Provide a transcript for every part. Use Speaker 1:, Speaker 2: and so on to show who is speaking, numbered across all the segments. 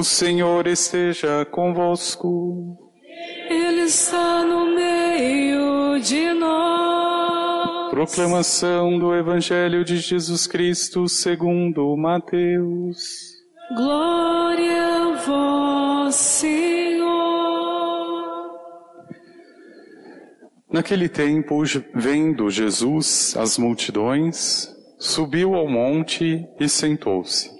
Speaker 1: O Senhor esteja convosco.
Speaker 2: Ele está no meio de nós.
Speaker 1: Proclamação do Evangelho de Jesus Cristo segundo Mateus.
Speaker 2: Glória a vós, Senhor.
Speaker 1: Naquele tempo, vendo Jesus as multidões, subiu ao monte e sentou-se.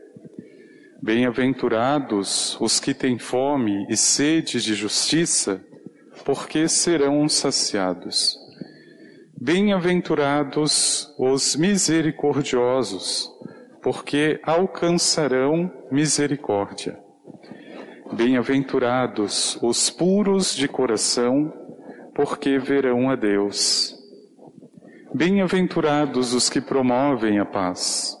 Speaker 1: Bem-aventurados os que têm fome e sede de justiça, porque serão saciados. Bem-aventurados os misericordiosos, porque alcançarão misericórdia. Bem-aventurados os puros de coração, porque verão a Deus. Bem-aventurados os que promovem a paz,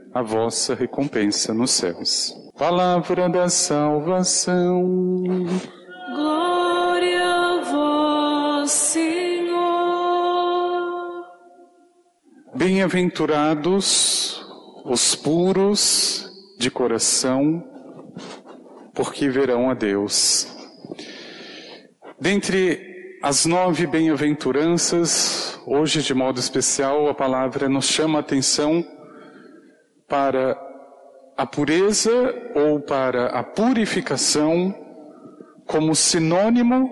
Speaker 1: a vossa recompensa nos céus. Palavra da salvação.
Speaker 2: Glória a vós, Senhor.
Speaker 1: Bem-aventurados os puros de coração, porque verão a Deus. Dentre as nove bem-aventuranças, hoje de modo especial, a palavra nos chama a atenção para a pureza ou para a purificação como sinônimo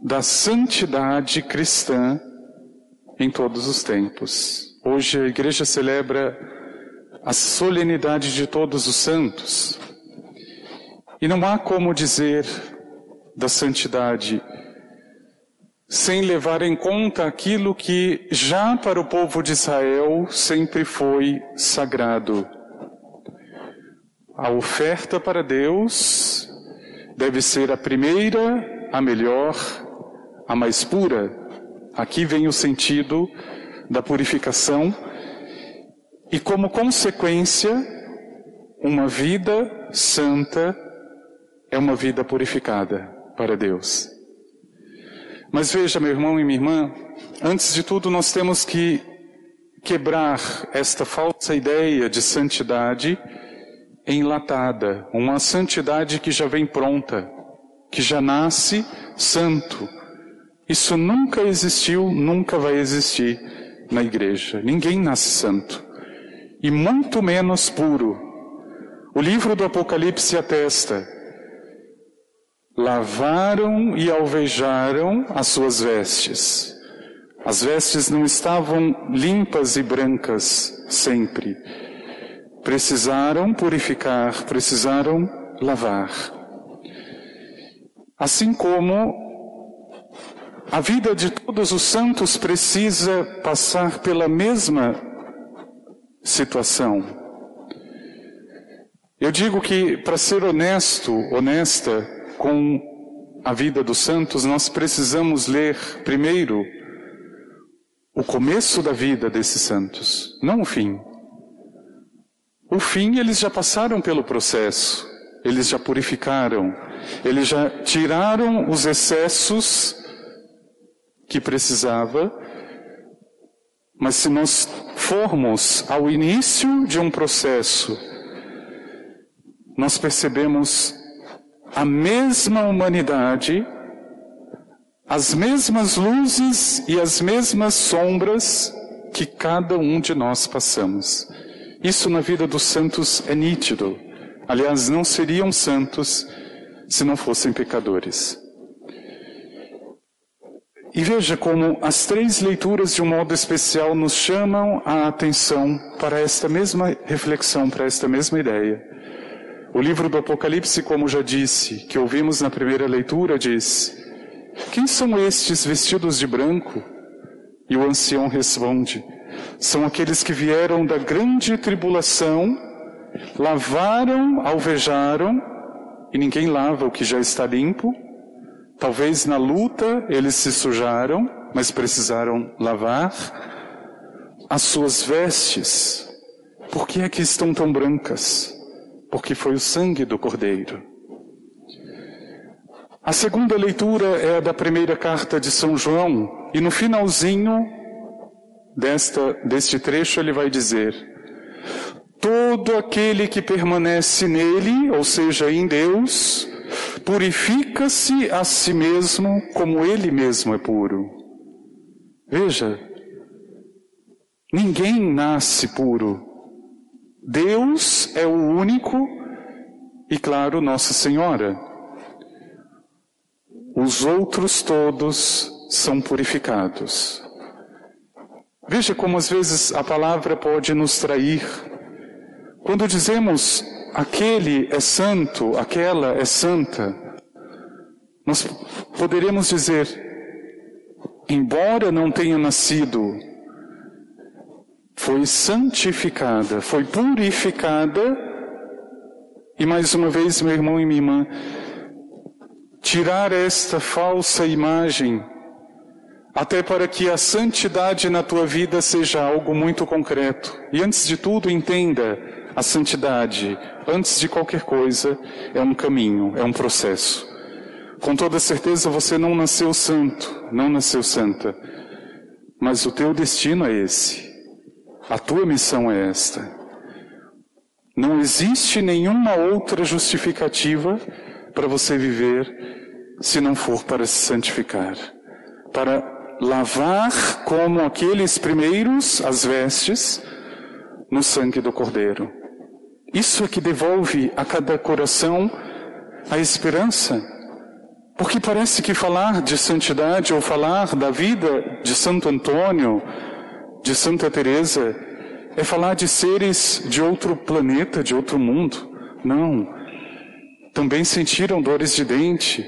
Speaker 1: da santidade cristã em todos os tempos. Hoje a igreja celebra a solenidade de todos os santos. E não há como dizer da santidade sem levar em conta aquilo que já para o povo de Israel sempre foi sagrado. A oferta para Deus deve ser a primeira, a melhor, a mais pura. Aqui vem o sentido da purificação e, como consequência, uma vida santa é uma vida purificada para Deus. Mas veja, meu irmão e minha irmã, antes de tudo nós temos que quebrar esta falsa ideia de santidade enlatada, uma santidade que já vem pronta, que já nasce santo. Isso nunca existiu, nunca vai existir na igreja. Ninguém nasce santo. E muito menos puro. O livro do Apocalipse atesta lavaram e alvejaram as suas vestes. As vestes não estavam limpas e brancas sempre. Precisaram purificar, precisaram lavar. Assim como a vida de todos os santos precisa passar pela mesma situação. Eu digo que para ser honesto, honesta, com a vida dos santos, nós precisamos ler primeiro o começo da vida desses santos, não o fim. O fim eles já passaram pelo processo, eles já purificaram, eles já tiraram os excessos que precisava, mas se nós formos ao início de um processo, nós percebemos a mesma humanidade, as mesmas luzes e as mesmas sombras que cada um de nós passamos. Isso na vida dos santos é nítido. Aliás, não seriam santos se não fossem pecadores. E veja como as três leituras, de um modo especial, nos chamam a atenção para esta mesma reflexão, para esta mesma ideia. O livro do Apocalipse, como já disse, que ouvimos na primeira leitura, diz: Quem são estes vestidos de branco? E o ancião responde: São aqueles que vieram da grande tribulação, lavaram, alvejaram, e ninguém lava o que já está limpo. Talvez na luta eles se sujaram, mas precisaram lavar as suas vestes. Por que é que estão tão brancas? Porque foi o sangue do Cordeiro. A segunda leitura é a da primeira carta de São João, e no finalzinho desta, deste trecho ele vai dizer: Todo aquele que permanece nele, ou seja, em Deus, purifica-se a si mesmo como ele mesmo é puro. Veja, ninguém nasce puro. Deus é o único e, claro, Nossa Senhora. Os outros todos são purificados. Veja como às vezes a palavra pode nos trair. Quando dizemos aquele é santo, aquela é santa, nós poderíamos dizer, embora não tenha nascido foi santificada, foi purificada. E mais uma vez, meu irmão e minha irmã, tirar esta falsa imagem, até para que a santidade na tua vida seja algo muito concreto. E antes de tudo, entenda: a santidade, antes de qualquer coisa, é um caminho, é um processo. Com toda certeza você não nasceu santo, não nasceu santa, mas o teu destino é esse. A tua missão é esta. Não existe nenhuma outra justificativa para você viver se não for para se santificar, para lavar como aqueles primeiros as vestes no sangue do Cordeiro. Isso é que devolve a cada coração a esperança. Porque parece que falar de santidade ou falar da vida de Santo Antônio de Santa Teresa é falar de seres de outro planeta, de outro mundo. Não. Também sentiram dores de dente,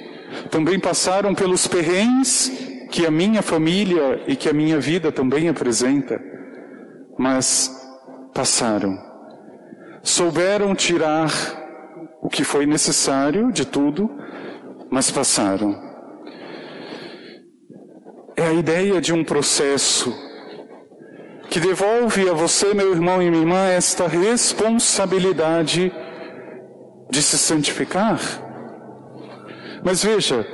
Speaker 1: também passaram pelos perrengues que a minha família e que a minha vida também apresenta. Mas passaram. Souberam tirar o que foi necessário de tudo, mas passaram. É a ideia de um processo que devolve a você, meu irmão e minha irmã, esta responsabilidade de se santificar. Mas veja,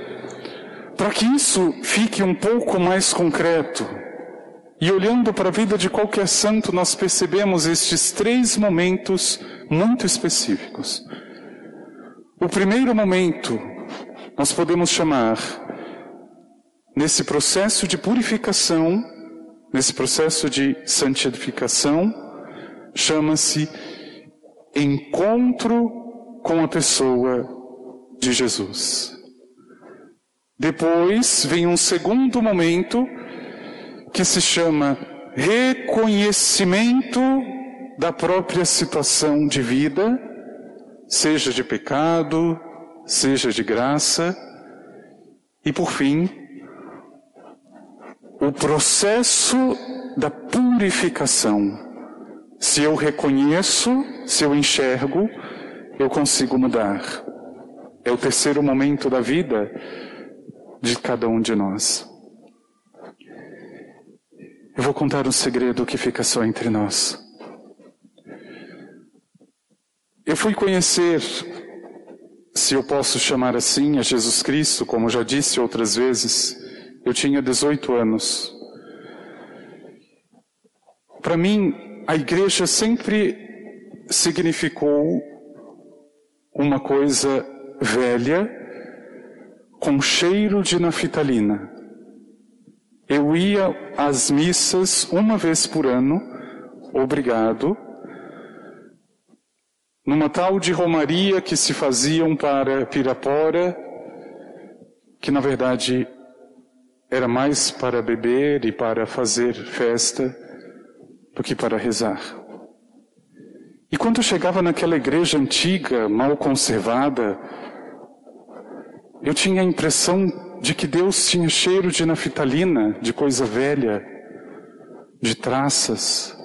Speaker 1: para que isso fique um pouco mais concreto, e olhando para a vida de qualquer santo, nós percebemos estes três momentos muito específicos. O primeiro momento, nós podemos chamar, nesse processo de purificação, nesse processo de santificação, chama-se encontro com a pessoa de Jesus. Depois vem um segundo momento que se chama reconhecimento da própria situação de vida, seja de pecado, seja de graça, e por fim, o processo da purificação. Se eu reconheço, se eu enxergo, eu consigo mudar. É o terceiro momento da vida de cada um de nós. Eu vou contar um segredo que fica só entre nós. Eu fui conhecer, se eu posso chamar assim, a Jesus Cristo, como já disse outras vezes, eu tinha 18 anos. Para mim, a igreja sempre significou uma coisa velha com cheiro de naftalina. Eu ia às missas uma vez por ano, obrigado, numa tal de romaria que se faziam para Pirapora, que na verdade era mais para beber e para fazer festa do que para rezar. E quando chegava naquela igreja antiga, mal conservada, eu tinha a impressão de que Deus tinha cheiro de naftalina, de coisa velha, de traças.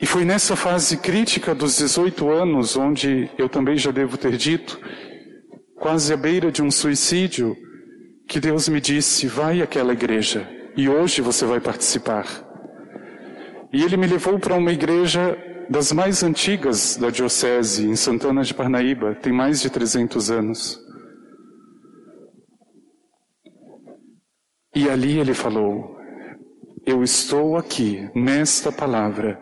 Speaker 1: E foi nessa fase crítica dos 18 anos, onde eu também já devo ter dito, quase à beira de um suicídio, que Deus me disse: vai àquela igreja e hoje você vai participar. E Ele me levou para uma igreja das mais antigas da Diocese, em Santana de Parnaíba, tem mais de 300 anos. E ali ele falou: Eu estou aqui, nesta palavra.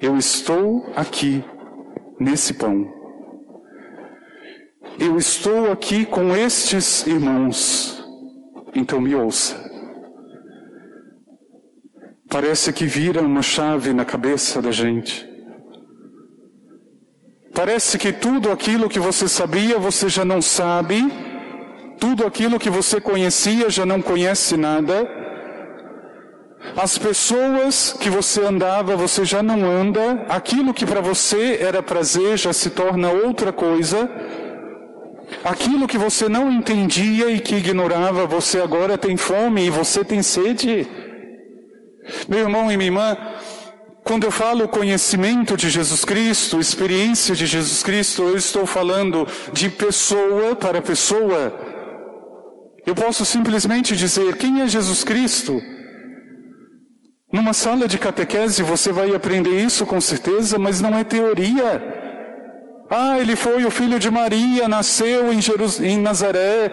Speaker 1: Eu estou aqui, nesse pão. Eu estou aqui com estes irmãos. Então me ouça. Parece que vira uma chave na cabeça da gente. Parece que tudo aquilo que você sabia, você já não sabe. Tudo aquilo que você conhecia, já não conhece nada. As pessoas que você andava, você já não anda. Aquilo que para você era prazer já se torna outra coisa. Aquilo que você não entendia e que ignorava, você agora tem fome e você tem sede. Meu irmão e minha irmã, quando eu falo conhecimento de Jesus Cristo, experiência de Jesus Cristo, eu estou falando de pessoa para pessoa. Eu posso simplesmente dizer quem é Jesus Cristo. Numa sala de catequese você vai aprender isso com certeza, mas não é teoria. Ah, ele foi o filho de Maria, nasceu em, Jerus... em Nazaré,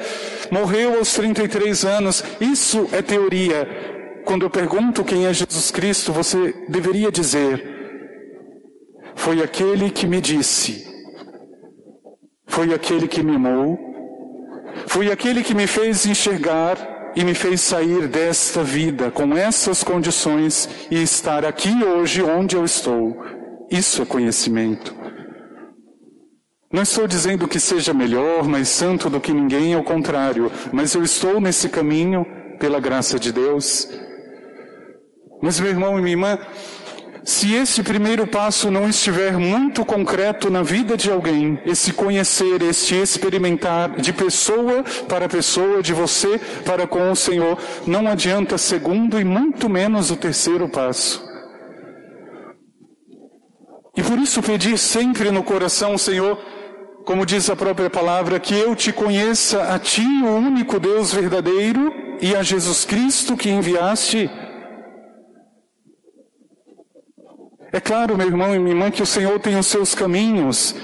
Speaker 1: morreu aos 33 anos. Isso é teoria quando eu pergunto quem é Jesus Cristo, você deveria dizer: Foi aquele que me disse, foi aquele que me amou, foi aquele que me fez enxergar e me fez sair desta vida com essas condições e estar aqui hoje onde eu estou. Isso é conhecimento. Não estou dizendo que seja melhor, mais santo do que ninguém, ao contrário, mas eu estou nesse caminho pela graça de Deus mas, meu irmão e minha irmã, se esse primeiro passo não estiver muito concreto na vida de alguém, esse conhecer, esse experimentar de pessoa para pessoa, de você para com o Senhor, não adianta segundo e muito menos o terceiro passo. E por isso pedir sempre no coração, Senhor, como diz a própria palavra, que eu te conheça a ti, o único Deus verdadeiro, e a Jesus Cristo que enviaste É claro, meu irmão e minha irmã, que o Senhor tem os seus caminhos.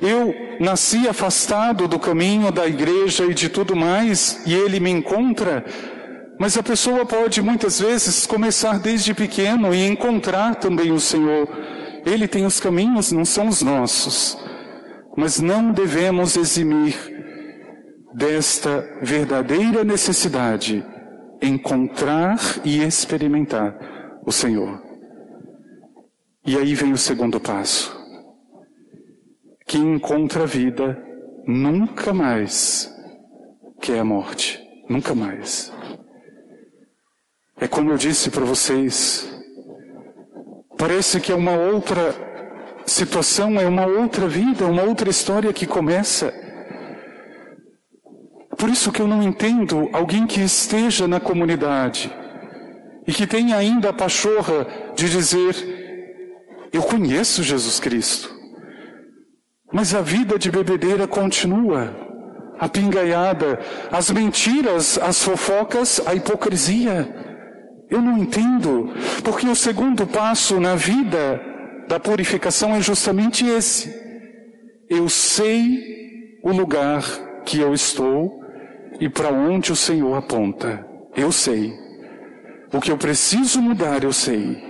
Speaker 1: Eu nasci afastado do caminho da igreja e de tudo mais, e Ele me encontra. Mas a pessoa pode muitas vezes começar desde pequeno e encontrar também o Senhor. Ele tem os caminhos, não são os nossos. Mas não devemos eximir desta verdadeira necessidade, encontrar e experimentar o Senhor. E aí vem o segundo passo. Quem encontra a vida nunca mais quer a morte. Nunca mais. É como eu disse para vocês. Parece que é uma outra situação, é uma outra vida, uma outra história que começa. Por isso que eu não entendo alguém que esteja na comunidade e que tenha ainda a pachorra de dizer eu conheço Jesus Cristo. Mas a vida de bebedeira continua. A pingaiada, as mentiras, as fofocas, a hipocrisia. Eu não entendo, porque o segundo passo na vida da purificação é justamente esse. Eu sei o lugar que eu estou e para onde o Senhor aponta. Eu sei. O que eu preciso mudar, eu sei.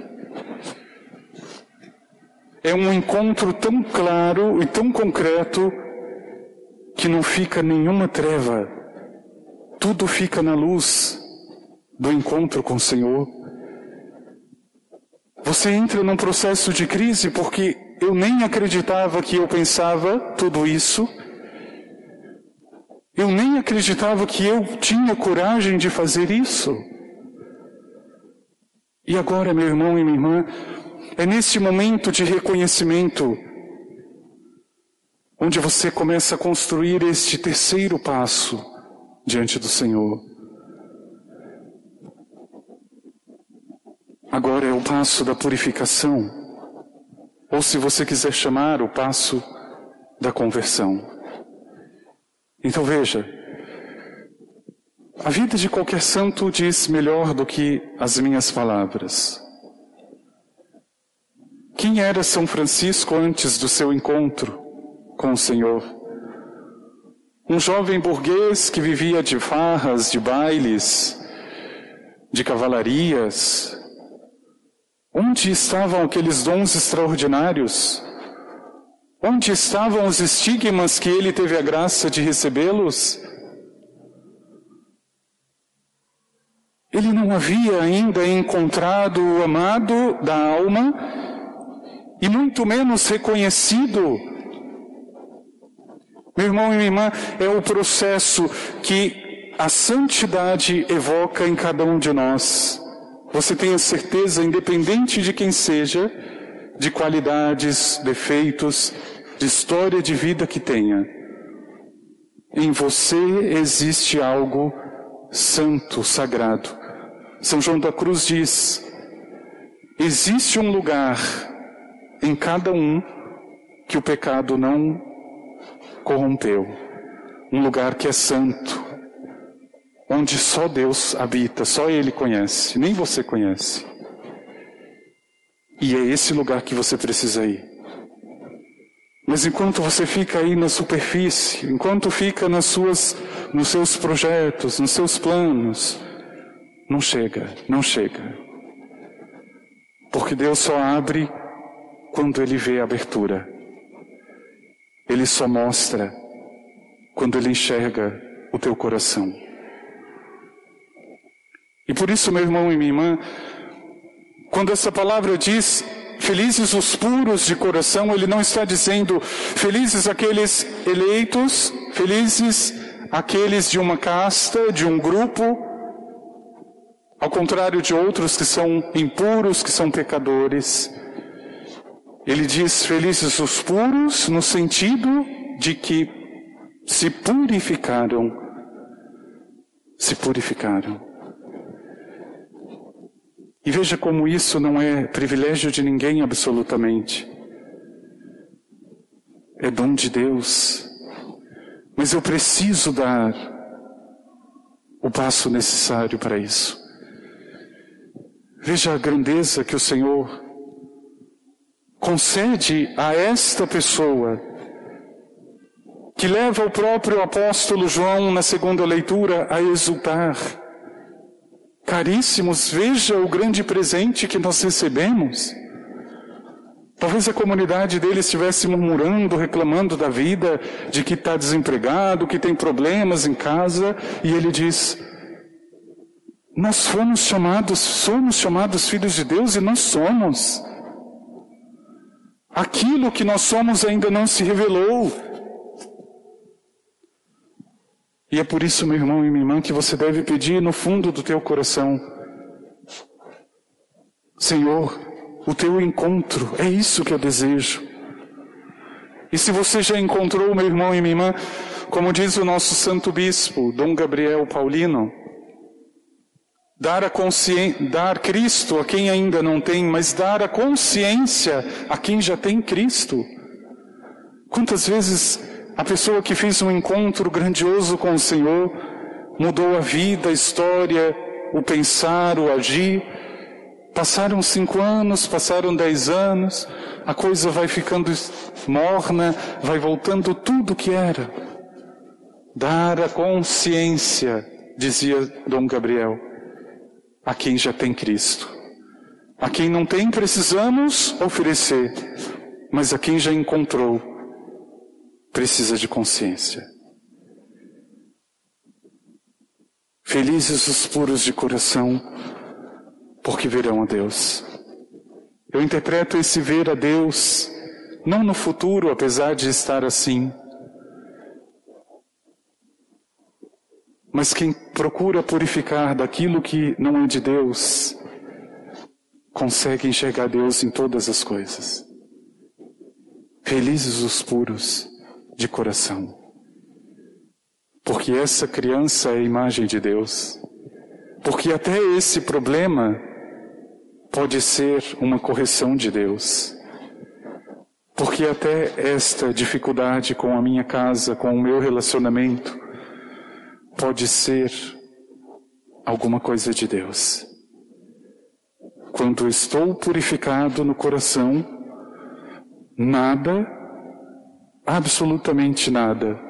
Speaker 1: É um encontro tão claro e tão concreto que não fica nenhuma treva. Tudo fica na luz do encontro com o Senhor. Você entra num processo de crise porque eu nem acreditava que eu pensava tudo isso. Eu nem acreditava que eu tinha coragem de fazer isso. E agora, meu irmão e minha irmã, é nesse momento de reconhecimento onde você começa a construir este terceiro passo diante do Senhor. Agora é o passo da purificação, ou se você quiser chamar, o passo da conversão. Então veja, a vida de qualquer santo diz melhor do que as minhas palavras. Quem era São Francisco antes do seu encontro com o Senhor? Um jovem burguês que vivia de farras, de bailes, de cavalarias, Onde estavam aqueles dons extraordinários? Onde estavam os estigmas que ele teve a graça de recebê-los? Ele não havia ainda encontrado o amado da alma e muito menos reconhecido. Meu irmão e minha irmã, é o processo que a santidade evoca em cada um de nós. Você tenha certeza, independente de quem seja, de qualidades, defeitos, de história de vida que tenha. Em você existe algo santo, sagrado. São João da Cruz diz: existe um lugar em cada um que o pecado não corrompeu. Um lugar que é santo, onde só Deus habita, só Ele conhece, nem você conhece. E é esse lugar que você precisa ir. Mas enquanto você fica aí na superfície, enquanto fica nas suas, nos seus projetos, nos seus planos, não chega, não chega. Porque Deus só abre quando Ele vê a abertura. Ele só mostra quando Ele enxerga o teu coração. E por isso, meu irmão e minha irmã, quando essa palavra diz felizes os puros de coração, ele não está dizendo felizes aqueles eleitos, felizes aqueles de uma casta, de um grupo, ao contrário de outros que são impuros, que são pecadores. Ele diz felizes os puros no sentido de que se purificaram, se purificaram. E veja como isso não é privilégio de ninguém absolutamente. É dom de Deus. Mas eu preciso dar o passo necessário para isso. Veja a grandeza que o Senhor concede a esta pessoa, que leva o próprio apóstolo João na segunda leitura a exultar Caríssimos, veja o grande presente que nós recebemos. Talvez a comunidade dele estivesse murmurando, reclamando da vida, de que está desempregado, que tem problemas em casa, e ele diz: Nós fomos chamados, somos chamados filhos de Deus e nós somos. Aquilo que nós somos ainda não se revelou. E é por isso, meu irmão e minha irmã, que você deve pedir no fundo do teu coração: Senhor, o teu encontro, é isso que eu desejo. E se você já encontrou, meu irmão e minha irmã, como diz o nosso santo bispo, Dom Gabriel Paulino, dar a consciência, dar Cristo a quem ainda não tem, mas dar a consciência a quem já tem Cristo. Quantas vezes a pessoa que fez um encontro grandioso com o Senhor mudou a vida, a história, o pensar, o agir. Passaram cinco anos, passaram dez anos, a coisa vai ficando morna, vai voltando tudo o que era. Dar a consciência, dizia Dom Gabriel, a quem já tem Cristo. A quem não tem, precisamos oferecer, mas a quem já encontrou, precisa de consciência. Felizes os puros de coração, porque verão a Deus. Eu interpreto esse ver a Deus não no futuro, apesar de estar assim, mas quem procura purificar daquilo que não é de Deus, consegue enxergar Deus em todas as coisas. Felizes os puros de coração, porque essa criança é a imagem de Deus, porque até esse problema pode ser uma correção de Deus. Porque até esta dificuldade com a minha casa, com o meu relacionamento, pode ser alguma coisa de Deus. Quando estou purificado no coração, nada, absolutamente nada,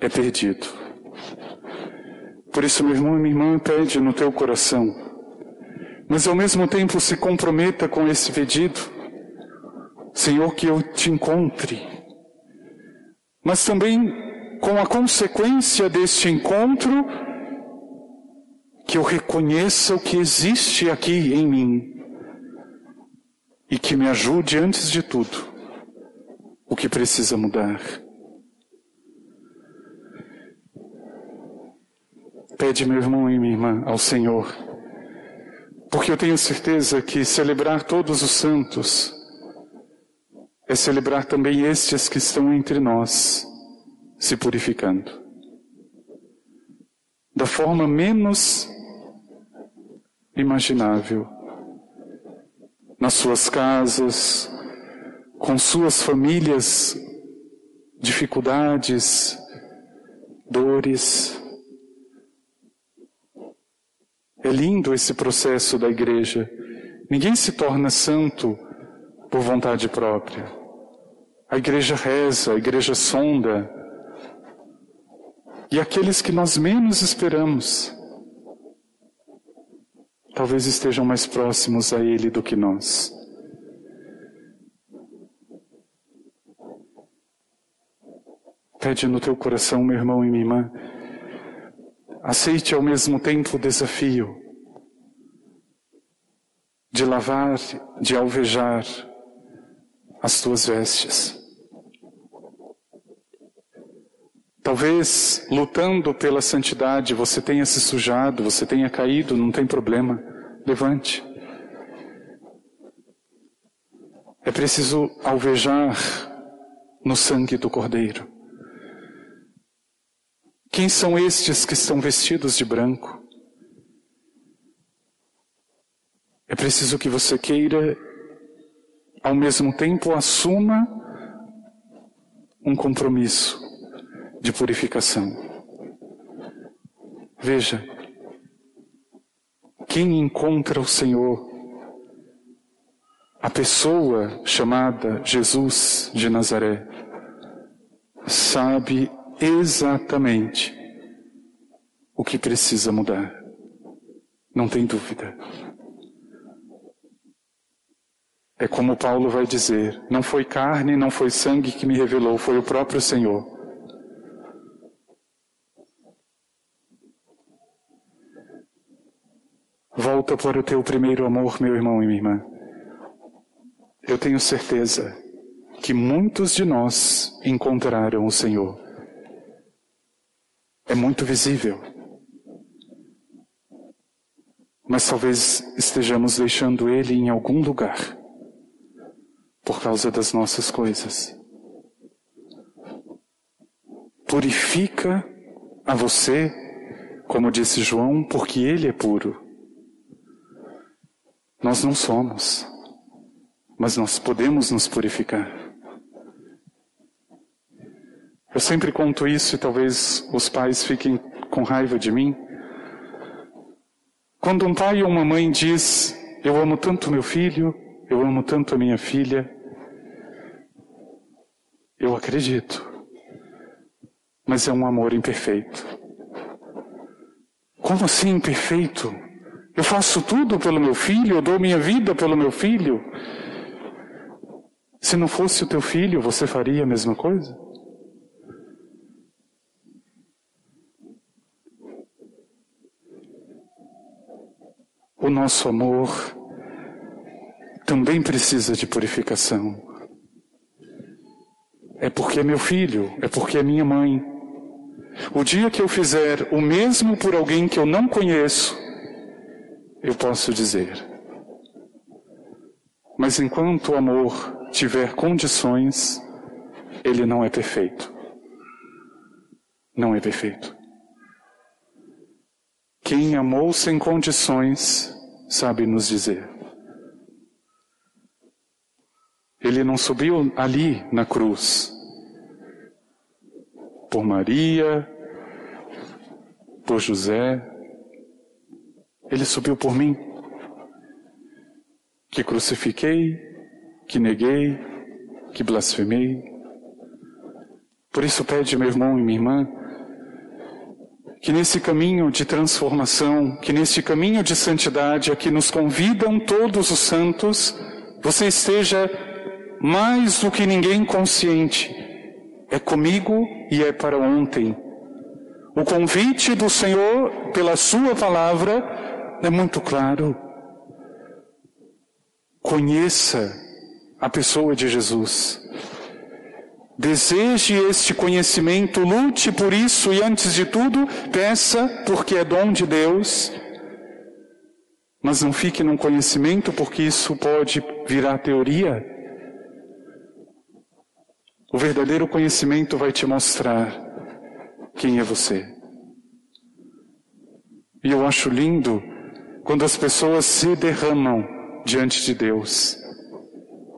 Speaker 1: é perdido. Por isso, meu irmão e minha irmã, pede no teu coração, mas ao mesmo tempo se comprometa com esse pedido. Senhor, que eu te encontre, mas também com a consequência deste encontro, que eu reconheça o que existe aqui em mim e que me ajude, antes de tudo, o que precisa mudar. Pede, meu irmão e minha irmã, ao Senhor, porque eu tenho certeza que celebrar todos os santos é celebrar também estes que estão entre nós, se purificando. Da forma menos imaginável. Nas suas casas, com suas famílias, dificuldades, dores. É lindo esse processo da igreja. Ninguém se torna santo por vontade própria. A igreja reza, a igreja sonda. E aqueles que nós menos esperamos, talvez estejam mais próximos a Ele do que nós. Pede no teu coração, meu irmão e minha irmã, aceite ao mesmo tempo o desafio de lavar, de alvejar as tuas vestes. Talvez lutando pela santidade você tenha se sujado, você tenha caído, não tem problema. Levante. É preciso alvejar no sangue do Cordeiro. Quem são estes que estão vestidos de branco? É preciso que você queira, ao mesmo tempo, assuma um compromisso de purificação. Veja, quem encontra o Senhor, a pessoa chamada Jesus de Nazaré, sabe exatamente o que precisa mudar. Não tem dúvida. É como Paulo vai dizer: não foi carne, não foi sangue que me revelou, foi o próprio Senhor. Volta para o teu primeiro amor, meu irmão e minha irmã. Eu tenho certeza que muitos de nós encontraram o Senhor. É muito visível. Mas talvez estejamos deixando Ele em algum lugar por causa das nossas coisas. Purifica a você, como disse João, porque Ele é puro. Nós não somos, mas nós podemos nos purificar. Eu sempre conto isso e talvez os pais fiquem com raiva de mim. Quando um pai ou uma mãe diz: Eu amo tanto meu filho, eu amo tanto a minha filha, eu acredito, mas é um amor imperfeito. Como assim imperfeito? Eu faço tudo pelo meu filho, eu dou minha vida pelo meu filho. Se não fosse o teu filho, você faria a mesma coisa? O nosso amor também precisa de purificação. É porque é meu filho, é porque é minha mãe. O dia que eu fizer o mesmo por alguém que eu não conheço, eu posso dizer. Mas enquanto o amor tiver condições, ele não é perfeito. Não é perfeito. Quem amou sem condições sabe nos dizer. Ele não subiu ali na cruz por Maria, por José. Ele subiu por mim, que crucifiquei, que neguei, que blasfemei. Por isso pede meu irmão e minha irmã que nesse caminho de transformação, que nesse caminho de santidade a que nos convidam todos os santos, você esteja mais do que ninguém consciente. É comigo e é para ontem. O convite do Senhor pela Sua palavra é muito claro. Conheça a pessoa de Jesus. Deseje este conhecimento, lute por isso e, antes de tudo, peça, porque é dom de Deus. Mas não fique num conhecimento, porque isso pode virar teoria. O verdadeiro conhecimento vai te mostrar quem é você. E eu acho lindo quando as pessoas se derramam diante de Deus,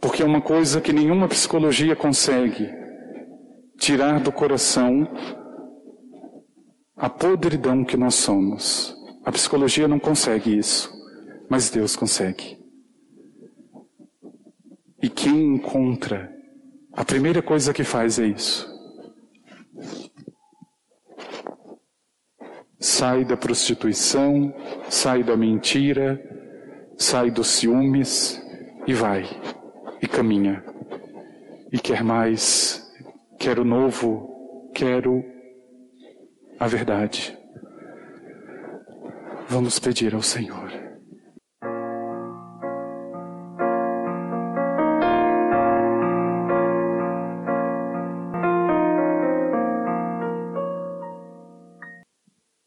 Speaker 1: porque é uma coisa que nenhuma psicologia consegue tirar do coração a podridão que nós somos. A psicologia não consegue isso, mas Deus consegue. E quem encontra, a primeira coisa que faz é isso. Sai da prostituição, sai da mentira, sai dos ciúmes e vai, e caminha. E quer mais quero novo, quero a verdade. Vamos pedir ao Senhor.